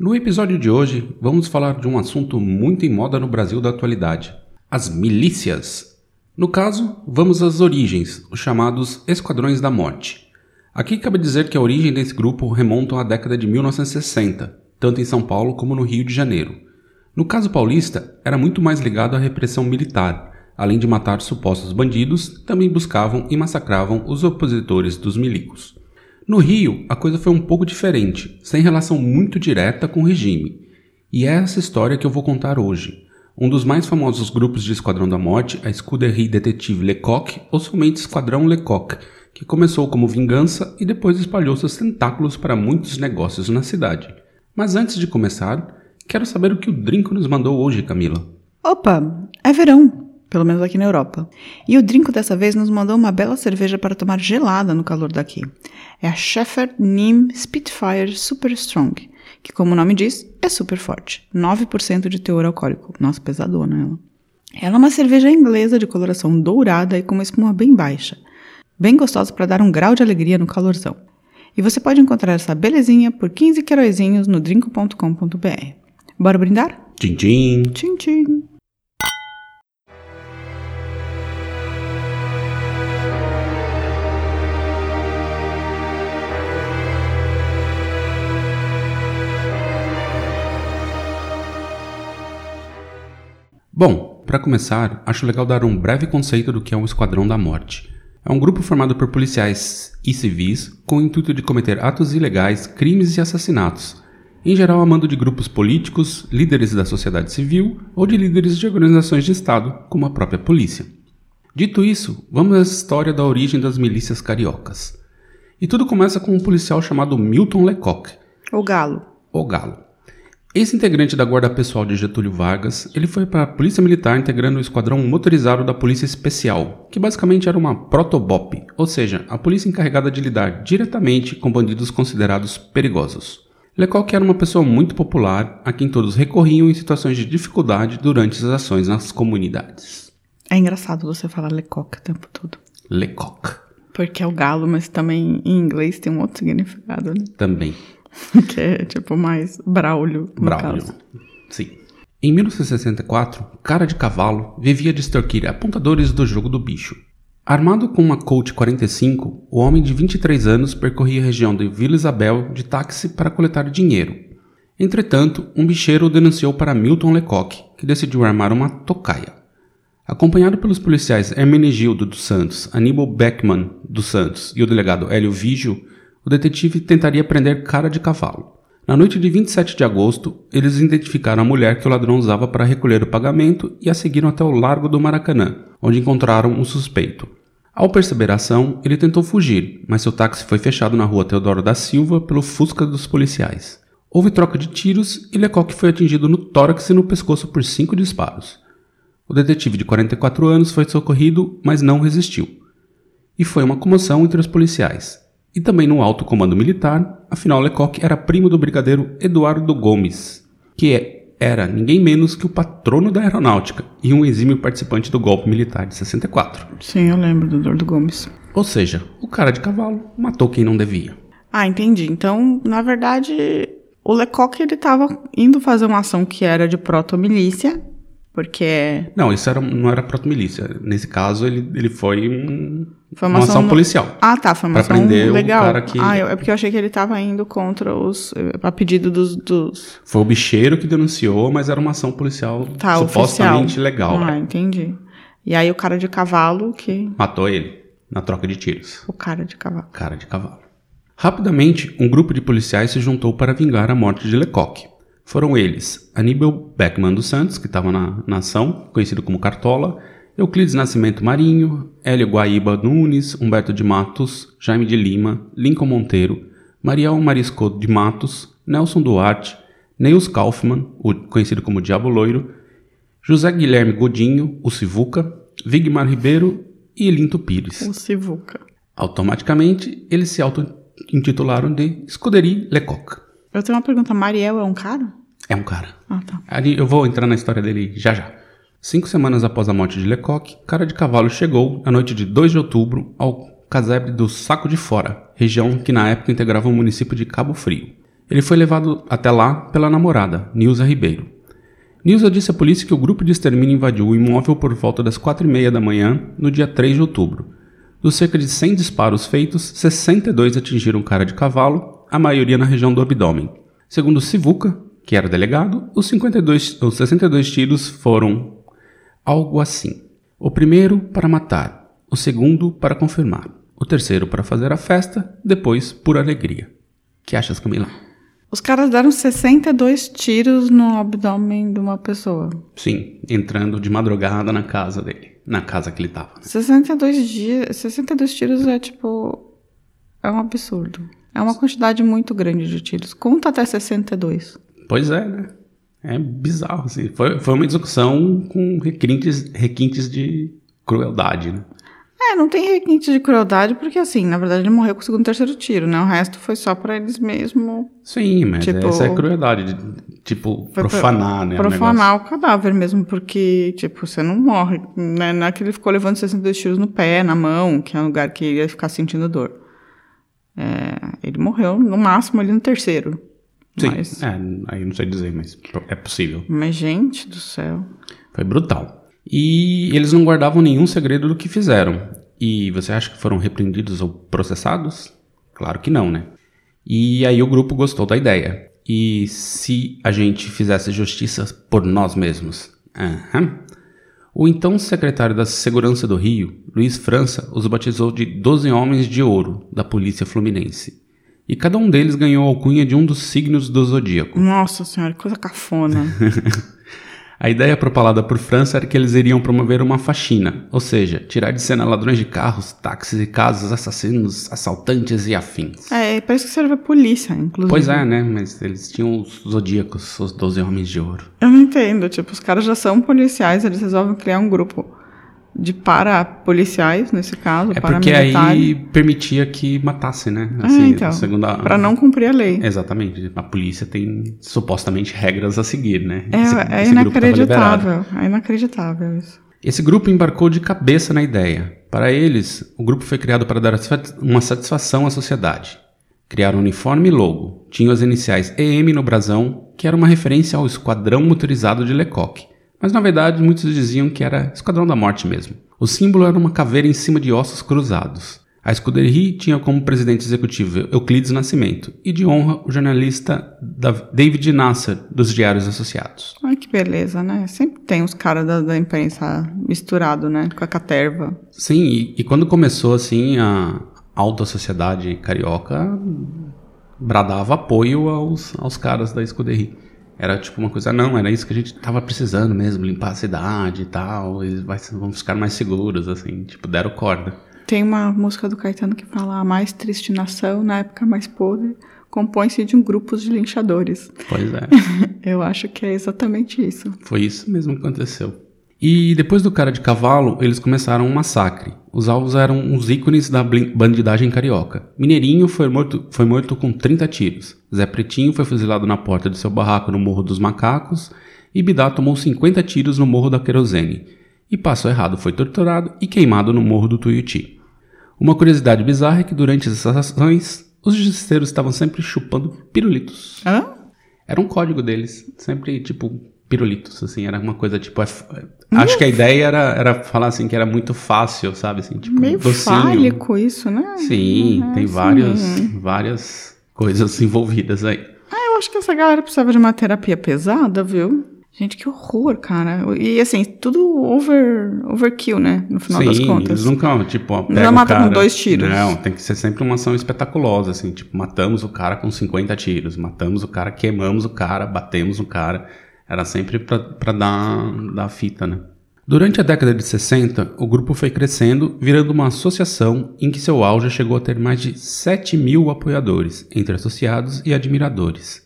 No episódio de hoje, vamos falar de um assunto muito em moda no Brasil da atualidade: as milícias. No caso, vamos às origens, os chamados Esquadrões da Morte. Aqui cabe dizer que a origem desse grupo remonta à década de 1960, tanto em São Paulo como no Rio de Janeiro. No caso paulista, era muito mais ligado à repressão militar. Além de matar supostos bandidos, também buscavam e massacravam os opositores dos milicos. No Rio, a coisa foi um pouco diferente, sem relação muito direta com o regime. E é essa história que eu vou contar hoje. Um dos mais famosos grupos de Esquadrão da Morte, a Escuderie Detetive Lecoq, ou somente Esquadrão Lecoq, que começou como vingança e depois espalhou seus tentáculos para muitos negócios na cidade. Mas antes de começar, quero saber o que o Drinco nos mandou hoje, Camila. Opa, é verão pelo menos aqui na Europa. E o Drinco dessa vez nos mandou uma bela cerveja para tomar gelada no calor daqui. É a Sheffer Nim Spitfire Super Strong, que como o nome diz, é super forte. 9% de teor alcoólico. Nossa, pesadona ela. Ela é uma cerveja inglesa de coloração dourada e com uma espuma bem baixa. Bem gostosa para dar um grau de alegria no calorzão. E você pode encontrar essa belezinha por 15 queroizinhos no drinco.com.br. Bora brindar? Tchim, tchim. Tchim, tchim. Bom, para começar, acho legal dar um breve conceito do que é um Esquadrão da Morte. É um grupo formado por policiais e civis com o intuito de cometer atos ilegais, crimes e assassinatos, em geral a mando de grupos políticos, líderes da sociedade civil ou de líderes de organizações de Estado, como a própria polícia. Dito isso, vamos à história da origem das milícias cariocas. E tudo começa com um policial chamado Milton Lecoq. O Galo. O Galo. Ex-integrante da Guarda Pessoal de Getúlio Vargas, ele foi para a Polícia Militar integrando o esquadrão motorizado da Polícia Especial, que basicamente era uma protobop, ou seja, a polícia encarregada de lidar diretamente com bandidos considerados perigosos. Lecoq era uma pessoa muito popular, a quem todos recorriam em situações de dificuldade durante as ações nas comunidades. É engraçado você falar Lecoq o tempo todo. Lecoq. Porque é o galo, mas também em inglês tem um outro significado, né? Também. que é tipo mais Braulio. No Braulio. Caso. Sim. Em 1964, Cara de Cavalo vivia de extorquir apontadores do jogo do bicho. Armado com uma Colt 45, o homem de 23 anos percorria a região de Vila Isabel de táxi para coletar dinheiro. Entretanto, um bicheiro o denunciou para Milton Lecoq, que decidiu armar uma tocaia. Acompanhado pelos policiais Hermenegildo dos Santos, Aníbal Beckman dos Santos e o delegado Hélio Vigio, o detetive tentaria prender cara de cavalo. Na noite de 27 de agosto, eles identificaram a mulher que o ladrão usava para recolher o pagamento e a seguiram até o Largo do Maracanã, onde encontraram o suspeito. Ao perceber a ação, ele tentou fugir, mas seu táxi foi fechado na rua Teodoro da Silva pelo Fusca dos policiais. Houve troca de tiros e Lecoq foi atingido no tórax e no pescoço por cinco disparos. O detetive de 44 anos foi socorrido, mas não resistiu. E foi uma comoção entre os policiais e também no alto comando militar, afinal Lecoq era primo do brigadeiro Eduardo Gomes, que é, era ninguém menos que o patrono da aeronáutica e um exímio participante do golpe militar de 64. Sim, eu lembro do Eduardo Gomes. Ou seja, o cara de cavalo matou quem não devia. Ah, entendi. Então, na verdade, o Lecoq ele estava indo fazer uma ação que era de proto-milícia porque. Não, isso era, não era proto-milícia. Nesse caso, ele, ele foi um, uma, ação no... policial. Ah, tá. Foi uma pra ação prender legal. O cara que... Ah, eu, é porque eu achei que ele estava indo contra os. a pedido dos, dos. Foi o bicheiro que denunciou, mas era uma ação policial tá, supostamente oficial. legal. Ah, entendi. E aí o cara de cavalo que. Matou ele, na troca de tiros. O cara de cavalo. Cara de cavalo. Rapidamente, um grupo de policiais se juntou para vingar a morte de Lecoq. Foram eles Aníbal Beckman dos Santos, que estava na, na ação, conhecido como Cartola, Euclides Nascimento Marinho, Hélio Guaíba Nunes, Humberto de Matos, Jaime de Lima, Lincoln Monteiro, Mariel Marisco de Matos, Nelson Duarte, Neils Kaufmann, o conhecido como Diabo Loiro, José Guilherme Godinho, o Sivuca, Vigmar Ribeiro e Elinto Pires. O Sivuca. Automaticamente, eles se auto-intitularam de Scuderie Lecoq. Eu tenho uma pergunta. Mariel é um cara? É um cara. Ah, tá. Ali eu vou entrar na história dele já já. Cinco semanas após a morte de Lecoq, Cara de Cavalo chegou, na noite de 2 de outubro, ao casebre do Saco de Fora, região que na época integrava o município de Cabo Frio. Ele foi levado até lá pela namorada, Nilza Ribeiro. Nilza disse à polícia que o grupo de extermínio invadiu o imóvel por volta das quatro e meia da manhã, no dia 3 de outubro. Dos cerca de 100 disparos feitos, 62 atingiram Cara de Cavalo, a maioria na região do abdômen. Segundo Sivuca, que era delegado, os, 52, os 62 tiros foram algo assim. O primeiro para matar, o segundo para confirmar, o terceiro para fazer a festa, depois por alegria. Que achas, Camila? Os caras deram 62 tiros no abdômen de uma pessoa. Sim, entrando de madrugada na casa dele, na casa que ele tava. né? 62 dias, 62 tiros é tipo é um absurdo. É uma quantidade muito grande de tiros. Conta até 62. Pois é, né? É bizarro, assim. Foi, foi uma discussão com requintes, requintes de crueldade, né? É, não tem requinte de crueldade porque assim, na verdade ele morreu com o segundo e terceiro tiro, né? O resto foi só pra eles mesmo Sim, mas Tipo- essa é crueldade, de, tipo, profanar, né? o profanar negócio. o cadáver mesmo, porque, tipo, você não morre. Né? Não é que ele ficou levando 62 tiros no pé, na mão, que é um lugar que ele ia ficar sentindo dor. É, ele morreu, no máximo, ali no terceiro. Sim, Mas, é, aí não sei dizer, mas é possível. mas, gente do céu. Foi brutal. E eles não guardavam nenhum segredo do que fizeram. E você acha que foram repreendidos ou processados? Claro que não, né? E aí o grupo gostou da ideia. E se a gente fizesse justiça por nós mesmos? Aham. O então secretário da Segurança do Rio, Luiz França, os batizou de 12 Homens de Ouro da Polícia Fluminense. E cada um deles ganhou a alcunha de um dos signos do zodíaco. Nossa senhora, que coisa cafona. A ideia propalada por França era que eles iriam promover uma faxina, ou seja, tirar de cena ladrões de carros, táxis e casas, assassinos, assaltantes e afins. é, parece que serve a polícia, inclusive. Pois é, né? Mas eles tinham os zodíacos, os 12 homens de ouro. Eu não entendo, tipo, os caras já são policiais, eles resolvem criar um grupo de para-policiais, nesse caso, É porque aí permitia que matasse, né? É, então, segundo a- pra não cumprir a lei. Exatamente. A polícia tem supostamente regras a seguir, né? É, Esse- é esse inacreditável. É inacreditável isso. Esse grupo embarcou de cabeça na ideia. Para eles, o grupo foi criado para dar uma satisfação à sociedade. Criaram uniforme e logo. Tinham as iniciais EM no brasão, que era uma referência ao Esquadrão Motorizado de Lecoq. Mas na verdade, muitos diziam que era Esquadrão da Morte mesmo. O símbolo era uma caveira em cima de ossos cruzados. A Scuderie tinha como presidente executivo Euclides Nascimento e de honra o jornalista Dav- David Nasser, dos Diários Associados. Ai, que beleza, né? Sempre tem os caras da, da imprensa misturado, né? Com a caterva. Sim, e, e quando começou assim a alta sociedade carioca bradava apoio aos, aos caras da Scuderie. Era tipo uma coisa, não, era isso que a gente tava precisando mesmo, limpar a cidade e tal, eles vai, vão ficar mais seguros, assim, tipo, deram corda. Tem uma música do Caetano que fala a mais triste nação, na época mais podre, compõe-se de um grupo de linchadores. Pois é, Eu acho que é exatamente isso. foi isso mesmo que aconteceu. E depois do cara de cavalo, eles começaram um massacre. Os alvos eram os ícones da bandidagem carioca. Mineirinho foi morto, foi morto com 30 tiros. Zé Pretinho foi fuzilado na porta de seu barraco no Morro dos Macacos. E Bidá tomou 50 tiros no Morro da Querosene. E Passo Errado foi torturado e queimado no Morro do Tuiuti. Uma curiosidade bizarra é que durante essas ações, os justiceiros estavam sempre chupando pirulitos. Hã? Era um código deles, sempre tipo pirulitos, assim, era uma coisa tipo. Acho que a ideia era, era falar assim que era muito fácil, sabe? Assim, tipo, Meio docinho. fálico isso, né? Sim, É, tem sim. várias, várias coisas envolvidas aí. Ah, eu acho que essa galera precisava de uma terapia pesada, viu? Gente, que horror, cara. E assim, tudo over, overkill, né? No final das Sim, contas. eles nunca, tipo, ó, Não pega o mata com dois tiros. Não, tem que ser sempre uma ação espetaculosa, assim, tipo, matamos o cara com 50 tiros, matamos o cara, queimamos o cara, batemos o cara. Era sempre pra dar, dar fita, né? Durante a década de 60, o grupo foi crescendo, virando uma associação em que seu auge chegou a ter mais de 7 mil apoiadores, entre associados e admiradores.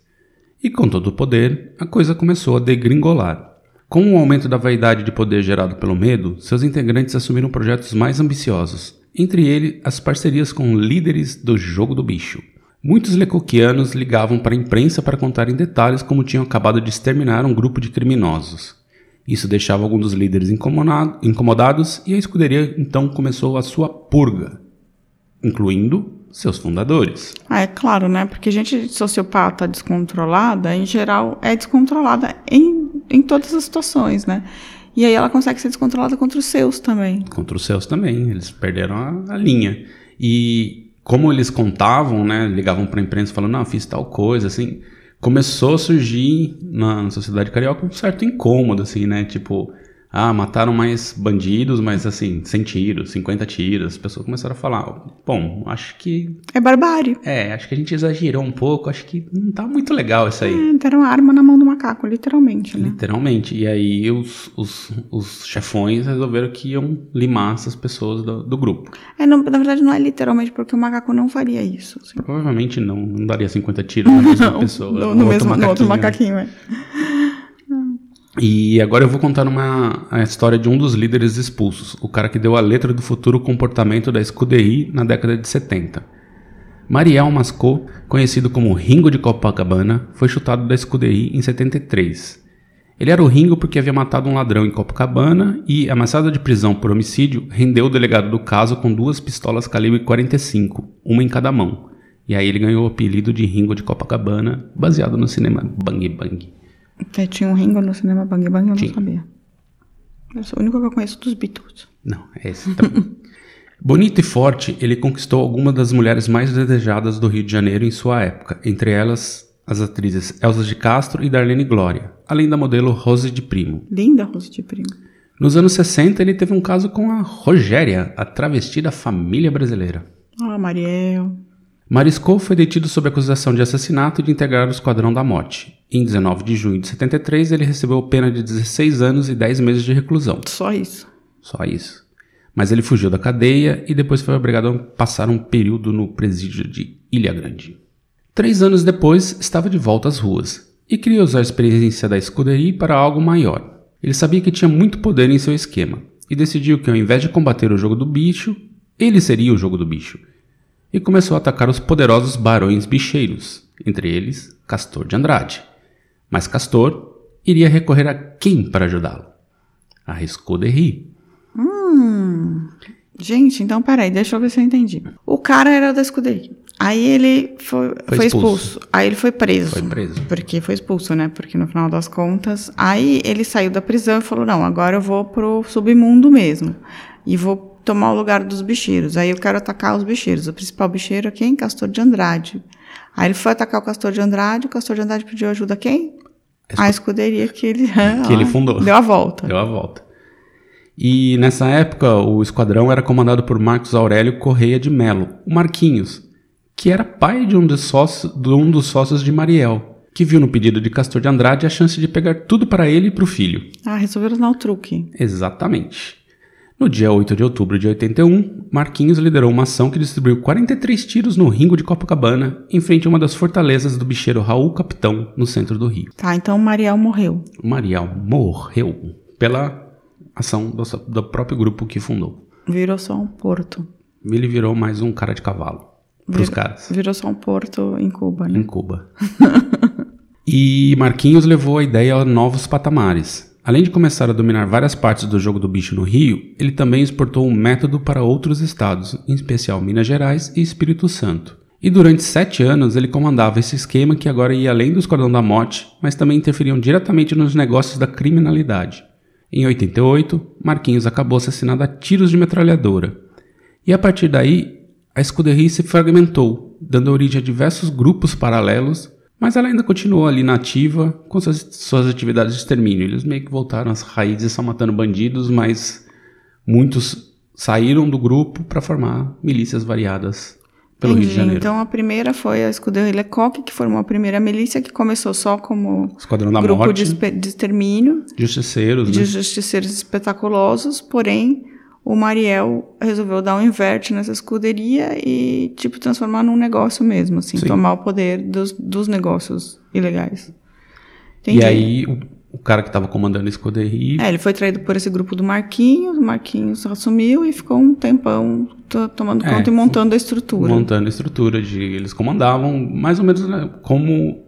E com todo o poder, a coisa começou a degringolar. Com o aumento da vaidade de poder gerado pelo medo, seus integrantes assumiram projetos mais ambiciosos, entre eles as parcerias com líderes do jogo do bicho. Muitos lecoquianos ligavam para a imprensa para contar em detalhes como tinham acabado de exterminar um grupo de criminosos. Isso deixava alguns dos líderes incomodados e a escuderia então começou a sua purga, incluindo seus fundadores. Ah, é claro, né? Porque gente sociopata descontrolada, em geral, é descontrolada em, em todas as situações, né? E aí ela consegue ser descontrolada contra os seus também. Contra os seus também, eles perderam a, a linha. E como eles contavam, né? Ligavam para a imprensa falando, não, fiz tal coisa, assim. Começou a surgir na, na sociedade carioca um certo incômodo, assim, né? Tipo, ah, mataram mais bandidos, mas assim, 100 tiros, 50 tiros. As pessoas começaram a falar, bom, acho que. É barbárie. É, acho que a gente exagerou um pouco, acho que não tá muito legal isso aí. É, deram arma na mão do macaco, literalmente, né? Literalmente. E aí os, os, os chefões resolveram que iam limar essas pessoas do, do grupo. É, não, na verdade não é literalmente, porque o macaco não faria isso. Assim. Provavelmente não, não daria 50 tiros na mesma pessoa. No, no no, outro mesmo, no outro macaquinho, macaquinho, é. E agora eu vou contar uma, a história de um dos líderes expulsos, o cara que deu a letra do futuro comportamento da Scuderie na década de 70. Mariel Mascot, conhecido como Ringo de Copacabana, foi chutado da Scuderie em 73. Ele era o Ringo porque havia matado um ladrão em Copacabana e, ameaçada de prisão por homicídio, rendeu o delegado do caso com duas pistolas calibre 45, uma em cada mão. E aí ele ganhou o apelido de Ringo de Copacabana, baseado no cinema Bang Bang. Que tinha um Ringo no cinema Bang Bang, eu Tinha. não sabia. Eu sou o único que eu conheço dos Beatles. Não, é esse também. Bonito e forte, ele conquistou algumas das mulheres mais desejadas do Rio de Janeiro em sua época, entre elas as atrizes Elsa de Castro e Darlene Glória, além da modelo Rose de Primo. Linda Rose de Primo. Nos anos 60, ele teve um caso com a Rogéria, a travesti da família brasileira. Ah, Mariel. Mariscou foi detido sob acusação de assassinato e de integrar o Esquadrão da Morte. Em 19 de junho de 73, ele recebeu pena de 16 anos e 10 meses de reclusão. Só isso. Só isso. Mas ele fugiu da cadeia e depois foi obrigado a passar um período no presídio de Ilha Grande. Três anos depois, estava de volta às ruas e queria usar a experiência da escuderia para algo maior. Ele sabia que tinha muito poder em seu esquema e decidiu que ao invés de combater o jogo do bicho, ele seria o jogo do bicho. E começou a atacar os poderosos barões bicheiros, entre eles Castor de Andrade. Mas Castor iria recorrer a quem para ajudá-lo? A Escuderie. Gente, então peraí, deixa eu ver se eu entendi. O cara era da escuderia. Aí ele foi, foi, expulso. expulso. Aí ele foi preso. Foi preso. Porque foi expulso, né? Porque no final das contas. Aí ele saiu da prisão e falou: não, agora eu vou pro submundo mesmo. E vou tomar o lugar dos bicheiros. Aí eu quero atacar os bicheiros. O principal bicheiro é quem? Castor de Andrade. Aí ele foi atacar o Castor de Andrade. O Castor de Andrade pediu ajuda a quem? A escuderia que ele, Que ele fundou. Deu a volta. Deu a volta. E nessa época, o esquadrão era comandado por Marcos Aurélio Correia de Melo, o Marquinhos, que era pai de um dos sócios de, um dos sócios de Mariel, que viu no pedido de Castor de Andrade a chance de pegar tudo para ele e para o filho. Ah, resolveram dar o truque. Exatamente. No dia 8 de outubro de 81, Marquinhos liderou uma ação que distribuiu 43 tiros no Ringo de Copacabana, em frente a uma das fortalezas do bicheiro Raul Capitão, no centro do Rio. Tá, então Mariel morreu. O Mariel morreu pela ação do, do próprio grupo que fundou. Virou só um porto. Ele virou mais um cara de cavalo pros Virou- caras Virou só um porto em Cuba, né? em Cuba. e Marquinhos levou a ideia a novos patamares. Além de começar a dominar várias partes do jogo do bicho no Rio, ele também exportou um método para outros estados, em especial Minas Gerais e Espírito Santo. E durante sete anos ele comandava esse esquema que agora ia além do Esquadrão da Morte, mas também interferiam diretamente nos negócios da criminalidade. Em 88, Marquinhos acabou assassinado a tiros de metralhadora. E a partir daí, a escuderia se fragmentou, dando origem a diversos grupos paralelos, mas ela ainda continuou ali na ativa com suas, suas atividades de extermínio. Eles meio que voltaram às raízes só matando bandidos, mas muitos saíram do grupo para formar milícias variadas pelo Rio de Entendi. Janeiro. Então a primeira foi a Escuderia Lecoq, que formou a primeira milícia, que começou só como Esquadrão da grupo Morte, de, de extermínio, justiceiros, de né? justiceiros espetaculosos, porém o Mariel resolveu dar um inverte nessa escuderia e, tipo, transformar num negócio mesmo, assim, Sim. tomar o poder dos, dos negócios ilegais. Entendi. E aí o, o cara que estava comandando a escuderia. É, ele foi traído por esse grupo do Marquinhos, o Marquinhos assumiu e ficou um tempão to- tomando É, conta e montando a estrutura. montando a estrutura de eles comandavam mais ou menos né, como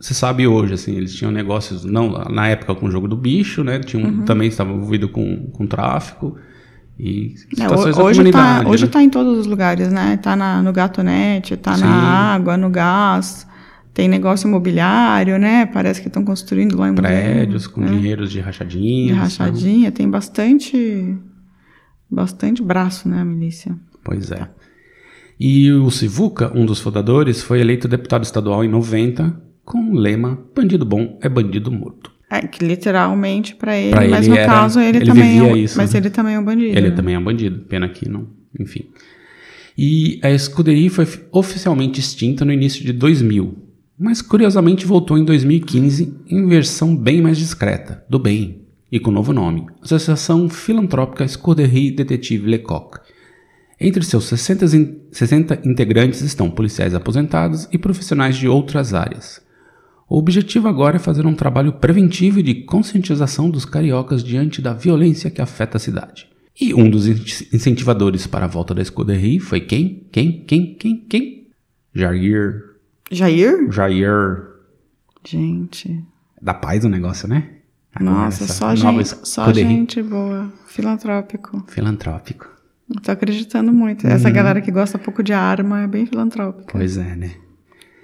se sabe hoje assim eles tinham negócios não na época com o jogo do bicho né tinham Uhum. também estavam envolvidos com, com tráfico e É, situações da hoje tá, comunidade hoje né? tá em todos os lugares, né? Tá na, no gatonete, tá Sim. na água, no gás, tem negócio imobiliário, né? Parece que estão construindo lá em prédios com né? dinheiros de de rachadinhas rachadinha, tem bastante bastante braço, né, a milícia. pois é e o Sivuca um dos fundadores foi eleito deputado estadual em 90 com o lema bandido bom é bandido morto É que literalmente pra ele, Pra mas ele no era- caso ele, ele também é um, isso, mas né? ele também é um bandido. Ele né? também é um bandido, pena que não, enfim. E a escuderia foi oficialmente extinta no início de 2000, mas curiosamente voltou em 2015 em versão bem mais discreta, do bem, e com novo nome, Associação Filantrópica Escuderie Detetive Lecoq. Entre seus 60, in- 60 integrantes estão policiais aposentados e profissionais de outras áreas. O objetivo agora é fazer um trabalho preventivo e de conscientização dos cariocas diante da violência que afeta a cidade. E um dos in- incentivadores para a volta da Escuderie foi quem? Quem? Quem? Quem? Quem? Jair. Jair? Jair. Gente. Da paz o negócio, né? Agora Nossa, só gente, só gente boa. Filantrópico. Filantrópico. Tô acreditando muito. Essa galera que gosta pouco de arma é bem filantrópica. Pois é, né?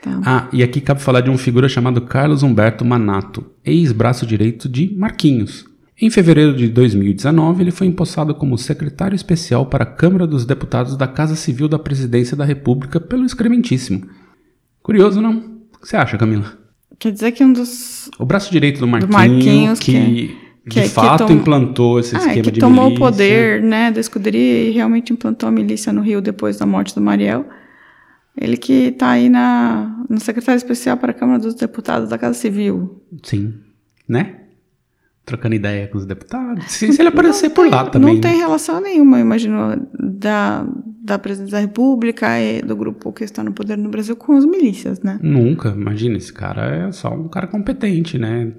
Tá. Ah, e aqui cabe falar de uma figura chamado Carlos Humberto Manato, ex-braço direito de Marquinhos. Em fevereiro de 2019, ele foi empossado como secretário especial para a Câmara dos Deputados da Casa Civil da Presidência da República pelo excrementíssimo. Curioso, não? O que você acha, Camila? Quer dizer que um dos. O braço direito do Marquinhos, Marquinhos que, que- de que- que fato tom- implantou esse Ah, esquema é que de tomou milícia. o poder, né, da escuderia e realmente implantou a milícia no Rio depois da morte do Mariel. Ele que tá aí na, no secretário especial para a Câmara dos Deputados da Casa Civil. Sim, né? Trocando ideia com os deputados. Se, se ele aparecer por lá também. Não né? tem relação nenhuma, eu imagino, da, da presidência da República e do grupo que está no poder no Brasil com as milícias, né? Nunca, imagina, esse cara é só um cara competente, né?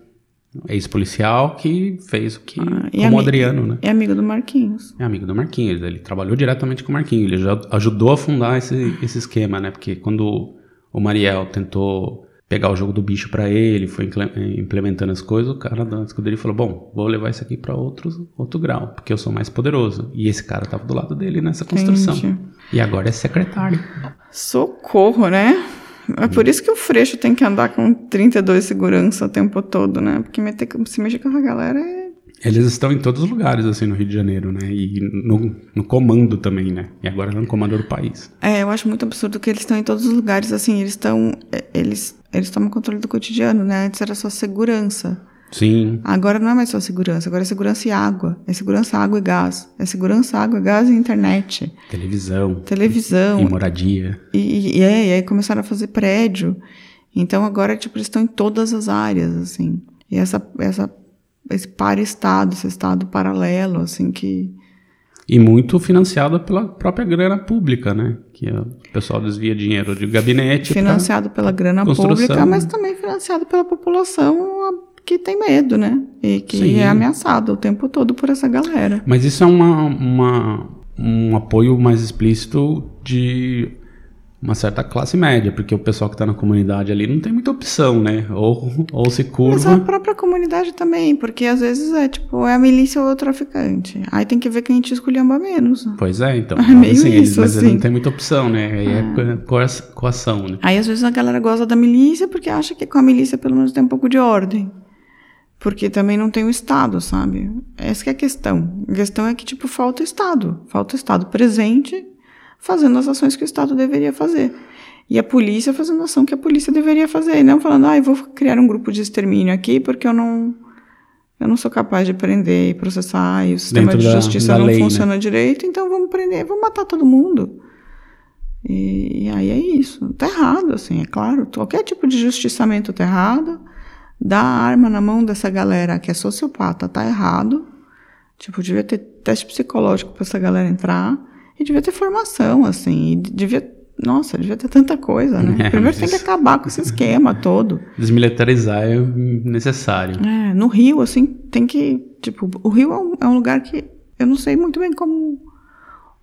Ex-policial que fez o que. Ah, como o Adriano, né? É amigo do Marquinhos. É amigo do Marquinhos, ele trabalhou diretamente com o Marquinhos, ele já ajudou a fundar esse, esse esquema, né? Porque quando o Mariel tentou pegar o jogo do bicho pra ele, foi implementando as coisas, o cara da escuderia falou: Bom, vou levar isso aqui pra outro, outro grau, porque eu sou mais poderoso. E esse cara tava do lado dele nessa construção. Entendi. E agora é secretário. Socorro, né? É por isso que o Freixo tem que andar com 32 segurança o tempo todo, né? Porque meter, se mexer com essa galera é. Eles estão em todos os lugares, assim, no Rio de Janeiro, né? E no, no comando também, né? E agora no comando do país. É, eu acho muito absurdo que eles estão em todos os lugares, assim, eles estão. é, Eles, eles tomam controle do cotidiano, né? Antes era só segurança. Sim, Agora não é mais só segurança, agora é segurança e água. É segurança, água e gás. É segurança, água, gás e internet. televisão, Televisão. e moradia. E, e, é, e aí começaram a fazer prédio. Então agora, tipo, eles estão em todas as áreas, assim. E essa, essa, esse para-estado, esse estado paralelo, assim, que... E muito financiado pela própria grana pública, né? Que o pessoal desvia dinheiro de gabinete. pra- Financiado pela grana construção. pública, mas também financiado pela população que tem medo, né? E que Sim. é ameaçado o tempo todo por essa galera. Mas isso é uma, uma- um apoio mais explícito de uma certa classe média, porque o pessoal que está na comunidade ali não tem muita opção, né? Ou, ou se Mas a curva. própria comunidade também, porque às vezes é tipo, é a milícia ou é o traficante. Aí tem que ver quem te escolhamba menos. Pois é, então. É meio assim, eles- isso, mas eles assim. não tem muita opção, né? Aí é coa- coação, né? Aí às vezes a galera gosta da milícia porque acha que com a milícia pelo menos tem um pouco de ordem. Porque também não tem o Estado, sabe? Essa é a questão. A questão é que, tipo, falta o Estado. Falta o Estado presente fazendo as ações que o Estado deveria fazer. E a polícia fazendo a ação que a polícia deveria fazer. E não falando, ah, eu vou criar um grupo de extermínio aqui porque eu não... Eu não sou capaz de prender e processar e o sistema Dentro de justiça da não lei, né? funciona direito, então vamos prender, vamos matar todo mundo. E, e aí é isso. Tá errado, assim, é claro. Qualquer tipo de justiçamento tá errado. Dar a arma na mão dessa galera que é sociopata tá errado. Tipo, devia ter teste psicológico pra essa galera entrar. E devia ter formação, assim. E devia. Nossa, devia ter tanta coisa, né? É, Primeiro tem que acabar com esse esquema todo. Desmilitarizar é necessário. É, no Rio, assim, tem que. Tipo, o Rio é um, é um lugar que eu não sei muito bem como.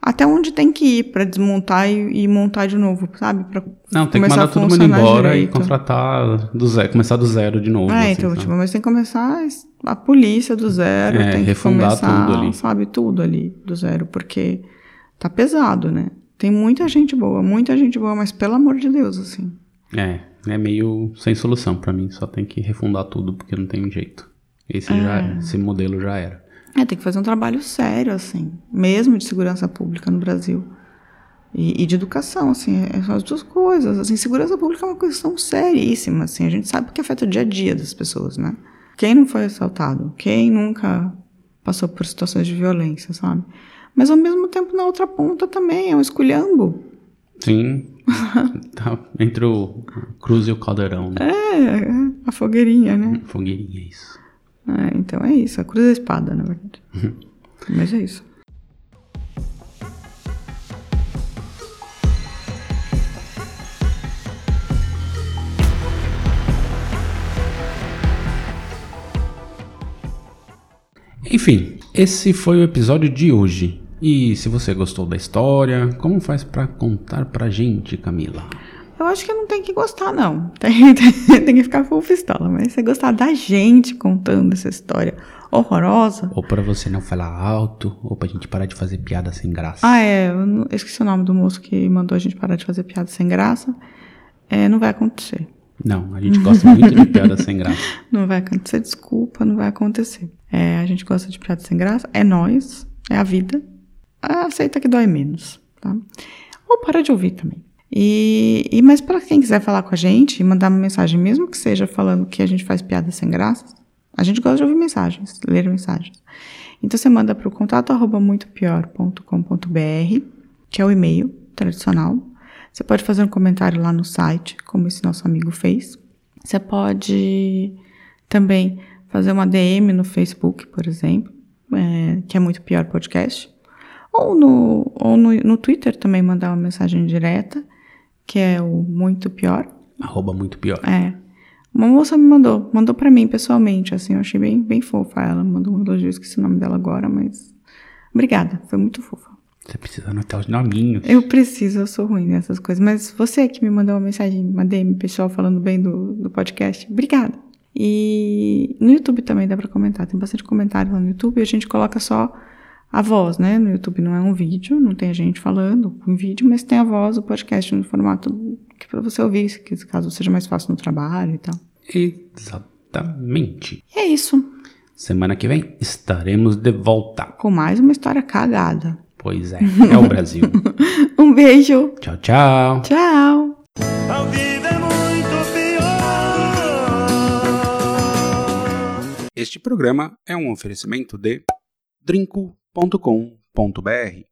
Até onde tem que ir pra desmontar e, e montar de novo, sabe? Pra Não, tem que mandar todo mundo embora direito. e contratar do zero, começar do zero de novo. É, assim, então, sabe? tipo, mas tem que começar a polícia do zero, É, tem que refundar começar, tudo ali. sabe, tudo ali do zero, porque tá pesado, né? Tem muita gente boa, muita gente boa, mas pelo amor de Deus, assim. É, é meio sem solução pra mim, só tem que refundar tudo porque não tem jeito. Esse É. já esse modelo já era. É, tem que fazer um trabalho sério, assim, mesmo de segurança pública no Brasil. E, e de educação, assim, é- são as duas coisas. Assim, segurança pública é uma questão seríssima, assim, a gente sabe que afeta o dia a dia das pessoas, né? Quem não foi assaltado? Quem nunca passou por situações de violência, sabe? Mas ao mesmo tempo, na outra ponta também, é um esculhambo. Sim. tá entre o Cruz e o Caldeirão, né? É, a fogueirinha, né? Fogueirinha, isso. É, então é isso, a cruz e a espada, na verdade. Mas é isso. Enfim, esse foi o episódio de hoje. E se você gostou da história, como faz pra contar pra gente, Camila? Eu acho que não tem que gostar, não. Tem, tem, tem que ficar full pistola. Mas você gostar da gente contando essa história horrorosa. Ou pra você não falar alto, ou pra gente parar de fazer piada sem graça. Ah, é. Eu não- eu esqueci o nome do moço que mandou a gente parar de fazer piada sem graça. É, não vai acontecer. Não, a gente gosta muito de piada sem graça. Não vai acontecer, desculpa, não vai acontecer. É, a gente gosta de piada sem graça, é nós, é a vida. Aceita que dói menos, tá? Ou para de ouvir também. E, e mas para quem quiser falar com a gente mandar uma mensagem, mesmo que seja falando que a gente faz piada sem graça, a gente gosta de ouvir mensagens, ler mensagens. Então você manda para o contato arroba muitopior.com.br, que é o e-mail tradicional. Você pode fazer um comentário lá no site, como esse nosso amigo fez. Você pode também fazer uma DM no Facebook, por exemplo, é, que é muito pior podcast. Ou no, ou no, no Twitter também mandar uma mensagem direta, que é o muito pior. Arroba muito pior. É. Uma moça me mandou, mandou pra mim pessoalmente, assim, eu achei bem, bem fofa ela, mandou um elogio, esqueci o nome dela agora, mas obrigada, foi muito fofa. Você precisa anotar os nominhos. Eu preciso, eu sou ruim nessas coisas. Mas você que me mandou uma mensagem, uma DM pessoal falando bem do, do podcast, obrigada. E no YouTube também dá pra comentar, tem bastante comentário lá no YouTube a gente coloca só a voz, né? No YouTube não é um vídeo, não tem a gente falando em vídeo, mas tem a voz, o podcast no formato que pra você ouvir, que caso seja mais fácil no trabalho e tal. Exatamente. E é isso, Semana que vem estaremos de volta. com mais uma história cagada. Pois é, é o Brasil. Um beijo, tchau, tchau. tchau! É muito pior. Este programa é um oferecimento de drinco.com.br